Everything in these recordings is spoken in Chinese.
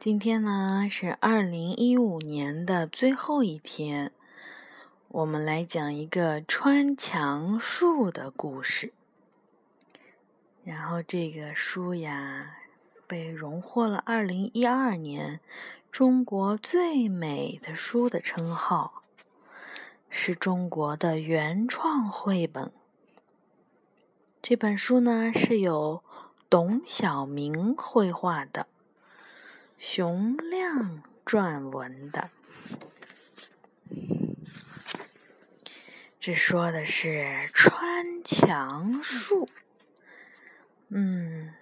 今天呢是二零一五年的最后一天，我们来讲一个穿墙术的故事。然后这个书呀，被荣获了二零一二年中国最美的书的称号，是中国的原创绘本。这本书呢是由董晓明绘画的，熊亮撰文的。这说的是穿墙术。嗯，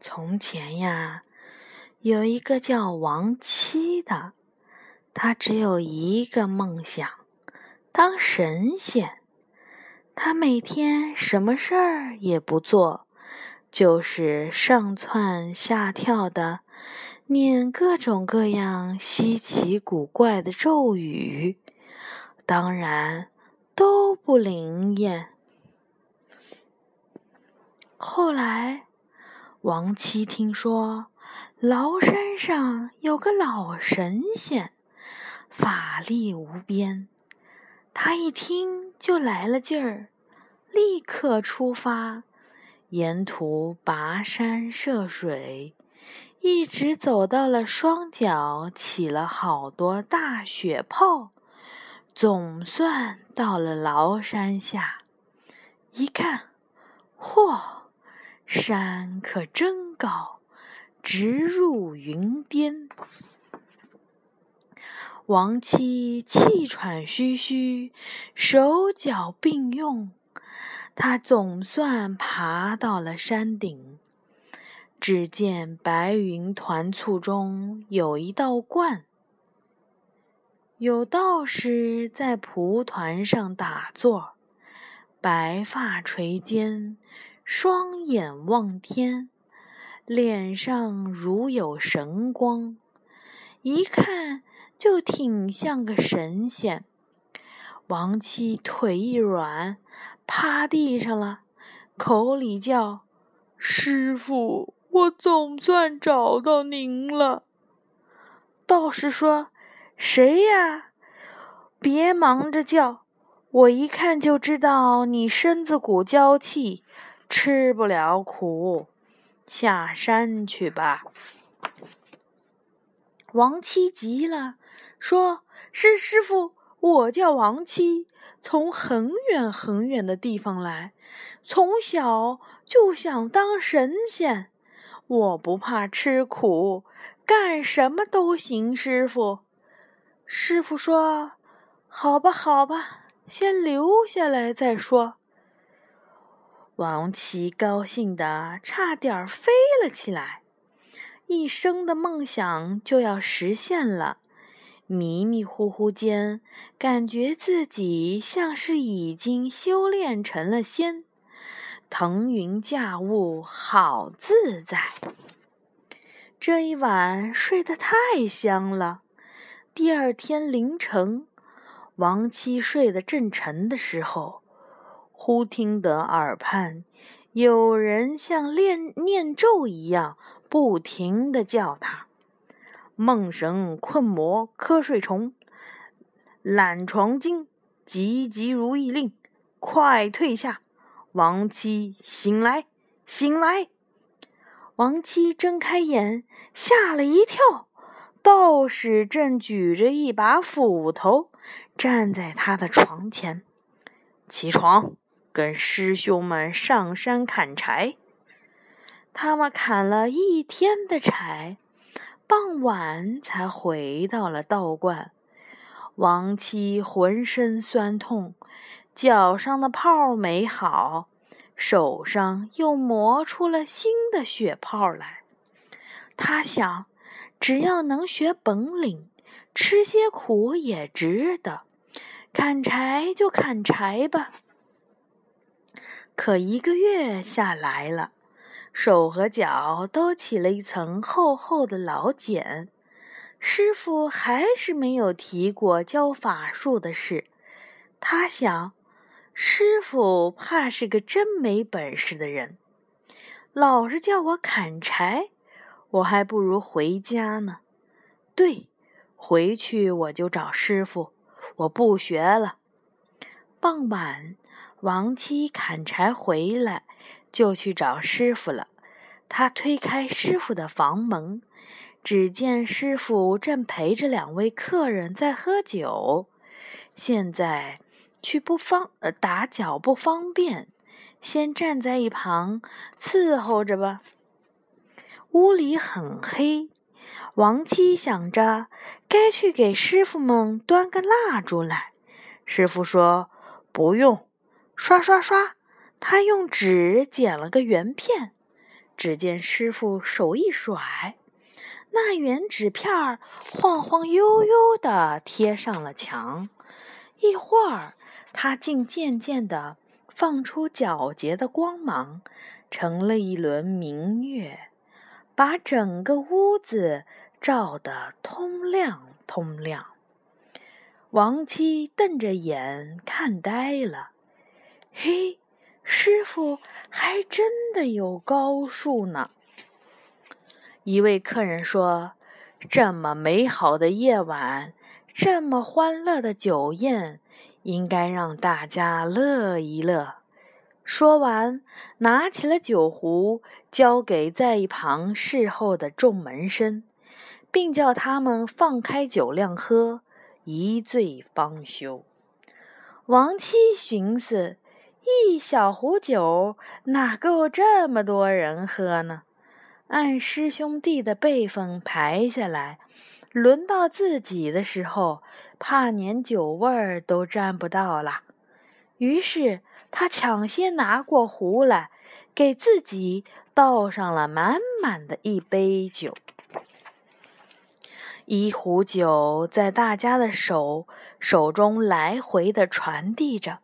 从前呀，有一个叫王七的，他只有一个梦想，当神仙。他每天什么事儿也不做，就是上蹿下跳的念各种各样稀奇古怪的咒语，当然。都不灵验。后来，王七听说崂山上有个老神仙，法力无边。他一听就来了劲儿，立刻出发，沿途跋山涉水，一直走到了双脚起了好多大雪泡。总算到了崂山下，一看，嚯，山可真高，直入云巅。王七气喘吁吁，手脚并用，他总算爬到了山顶。只见白云团簇中有一道观。有道士在蒲团上打坐，白发垂肩，双眼望天，脸上如有神光，一看就挺像个神仙。王七腿一软，趴地上了，口里叫：“师傅，我总算找到您了。”道士说。谁呀？别忙着叫，我一看就知道你身子骨娇气，吃不了苦，下山去吧。王七急了，说：“是师傅，我叫王七，从很远很远的地方来，从小就想当神仙，我不怕吃苦，干什么都行，师傅。”师傅说：“好吧，好吧，先留下来再说。”王七高兴的差点飞了起来，一生的梦想就要实现了。迷迷糊糊间，感觉自己像是已经修炼成了仙，腾云驾雾，好自在。这一晚睡得太香了。第二天凌晨，王七睡得正沉的时候，忽听得耳畔有人像念念咒一样，不停的叫他：“梦神困魔瞌睡虫，懒床精急急如意令，快退下！王七醒来，醒来！”王七睁开眼，吓了一跳。道士正举着一把斧头站在他的床前，起床，跟师兄们上山砍柴。他们砍了一天的柴，傍晚才回到了道观。王七浑身酸痛，脚上的泡没好，手上又磨出了新的血泡来。他想。只要能学本领，吃些苦也值得。砍柴就砍柴吧。可一个月下来了，手和脚都起了一层厚厚的老茧。师傅还是没有提过教法术的事。他想，师傅怕是个真没本事的人。老是叫我砍柴，我还不如回家呢。对，回去我就找师傅，我不学了。傍晚，王七砍柴回来，就去找师傅了。他推开师傅的房门，只见师傅正陪着两位客人在喝酒。现在去不方呃打搅不方便。先站在一旁伺候着吧。屋里很黑，王七想着该去给师傅们端个蜡烛来。师傅说：“不用。”刷刷刷，他用纸剪了个圆片。只见师傅手一甩，那圆纸片儿晃晃悠悠地贴上了墙。一会儿，它竟渐渐地。放出皎洁的光芒，成了一轮明月，把整个屋子照得通亮通亮。王七瞪着眼看呆了，嘿，师傅还真的有高数呢。一位客人说：“这么美好的夜晚，这么欢乐的酒宴。”应该让大家乐一乐。说完，拿起了酒壶，交给在一旁侍候的众门生，并叫他们放开酒量喝，一醉方休。王七寻思：一小壶酒哪够这么多人喝呢？按师兄弟的辈分排下来。轮到自己的时候，怕连酒味儿都沾不到了。于是他抢先拿过壶来，给自己倒上了满满的一杯酒。一壶酒在大家的手手中来回的传递着，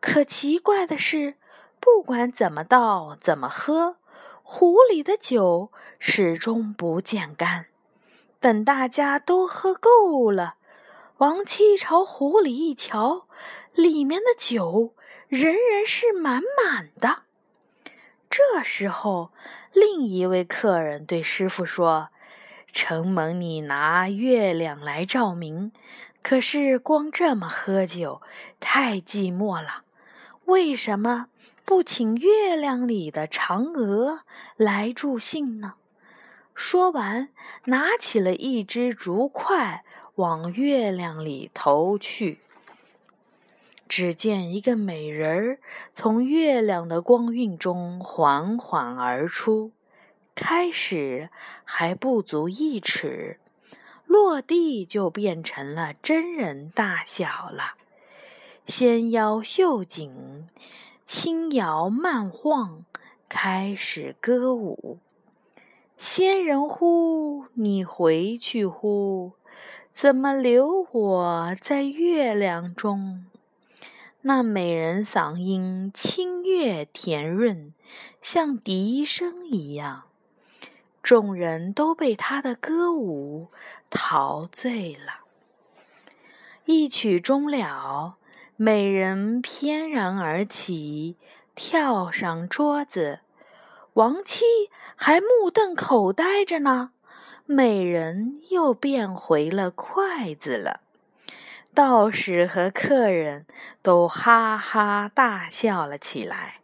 可奇怪的是，不管怎么倒，怎么喝，壶里的酒始终不见干。等大家都喝够了，王七朝壶里一瞧，里面的酒仍然是满满的。这时候，另一位客人对师傅说：“承蒙你拿月亮来照明，可是光这么喝酒太寂寞了。为什么不请月亮里的嫦娥来助兴呢？”说完，拿起了一只竹筷，往月亮里投去。只见一个美人儿从月亮的光晕中缓缓而出，开始还不足一尺，落地就变成了真人大小了。纤腰秀颈，轻摇慢晃，开始歌舞。仙人呼，你回去呼，怎么留我在月亮中？那美人嗓音清越甜润，像笛声一样，众人都被她的歌舞陶醉了。一曲终了，美人翩然而起，跳上桌子。王七还目瞪口呆着呢，美人又变回了筷子了。道士和客人都哈哈大笑了起来。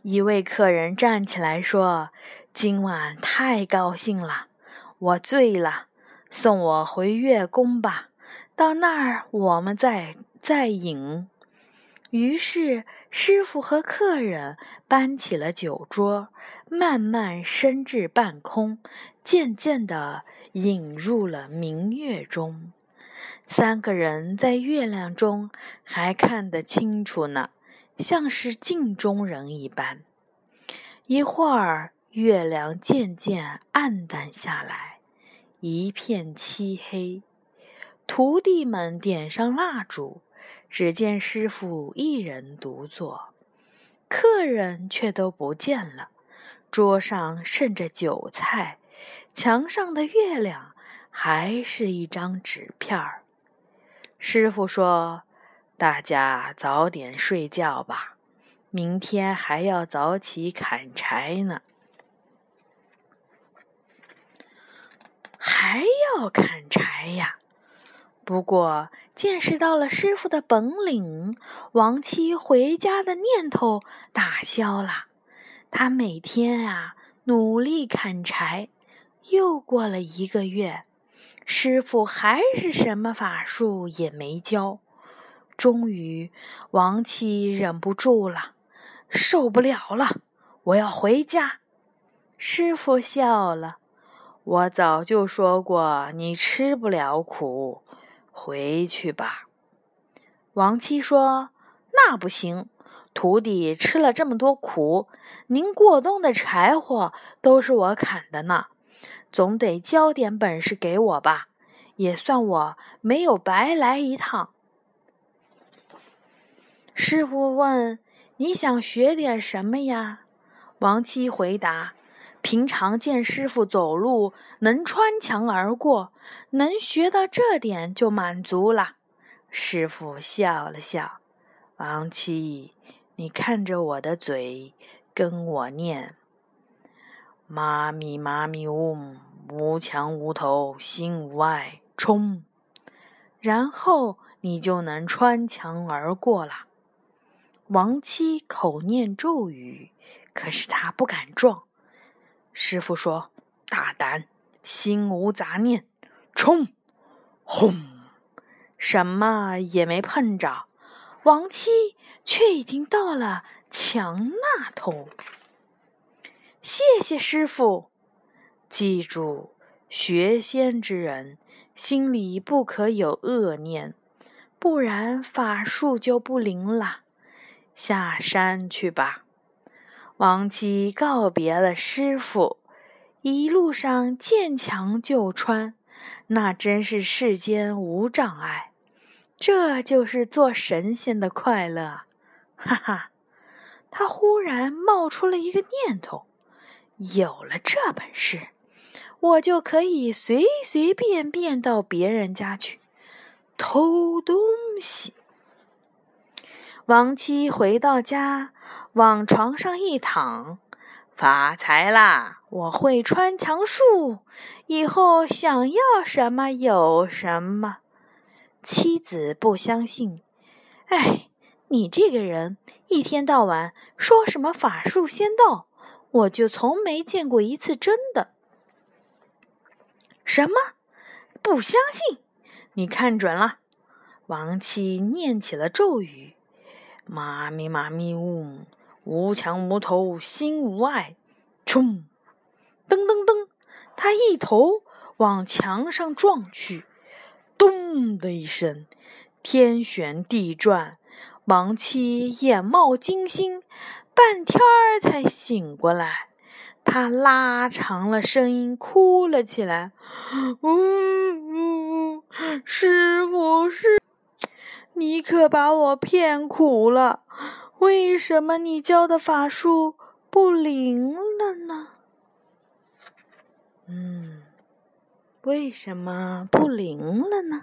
一位客人站起来说：“今晚太高兴了，我醉了，送我回月宫吧，到那儿我们再再饮。”于是，师傅和客人搬起了酒桌，慢慢升至半空，渐渐地引入了明月中。三个人在月亮中还看得清楚呢，像是镜中人一般。一会儿，月亮渐渐暗淡下来，一片漆黑。徒弟们点上蜡烛。只见师傅一人独坐，客人却都不见了。桌上剩着酒菜，墙上的月亮还是一张纸片儿。师傅说：“大家早点睡觉吧，明天还要早起砍柴呢。还要砍柴呀！不过见识到了师傅的本领，王七回家的念头打消了。他每天啊努力砍柴。又过了一个月，师傅还是什么法术也没教。终于，王七忍不住了，受不了了，我要回家。师傅笑了。我早就说过，你吃不了苦，回去吧。王七说：“那不行，徒弟吃了这么多苦，您过冬的柴火都是我砍的呢，总得教点本事给我吧，也算我没有白来一趟。”师傅问：“你想学点什么呀？”王七回答。平常见师傅走路能穿墙而过，能学到这点就满足了。师傅笑了笑：“王七，你看着我的嘴，跟我念：‘妈咪妈咪嗡，无墙无头，心无碍，冲！’然后你就能穿墙而过了。”王七口念咒语，可是他不敢撞。师傅说：“大胆，心无杂念，冲！”轰，什么也没碰着，王七却已经到了墙那头。谢谢师傅，记住，学仙之人心里不可有恶念，不然法术就不灵了。下山去吧。王七告别了师傅，一路上见墙就穿，那真是世间无障碍。这就是做神仙的快乐，哈哈！他忽然冒出了一个念头：有了这本事，我就可以随随便便到别人家去偷东西。王七回到家。往床上一躺，发财啦！我会穿墙术，以后想要什么有什么。妻子不相信，哎，你这个人一天到晚说什么法术仙道，我就从没见过一次真的。什么？不相信？你看准了？王七念起了咒语：“妈咪妈咪呜。”无墙无头，心无碍，冲！噔噔噔，他一头往墙上撞去，咚的一声，天旋地转。王七眼冒金星，半天儿才醒过来。他拉长了声音哭了起来：“呜呜，师傅，师，你可把我骗苦了。”为什么你教的法术不灵了呢？嗯，为什么不灵了呢？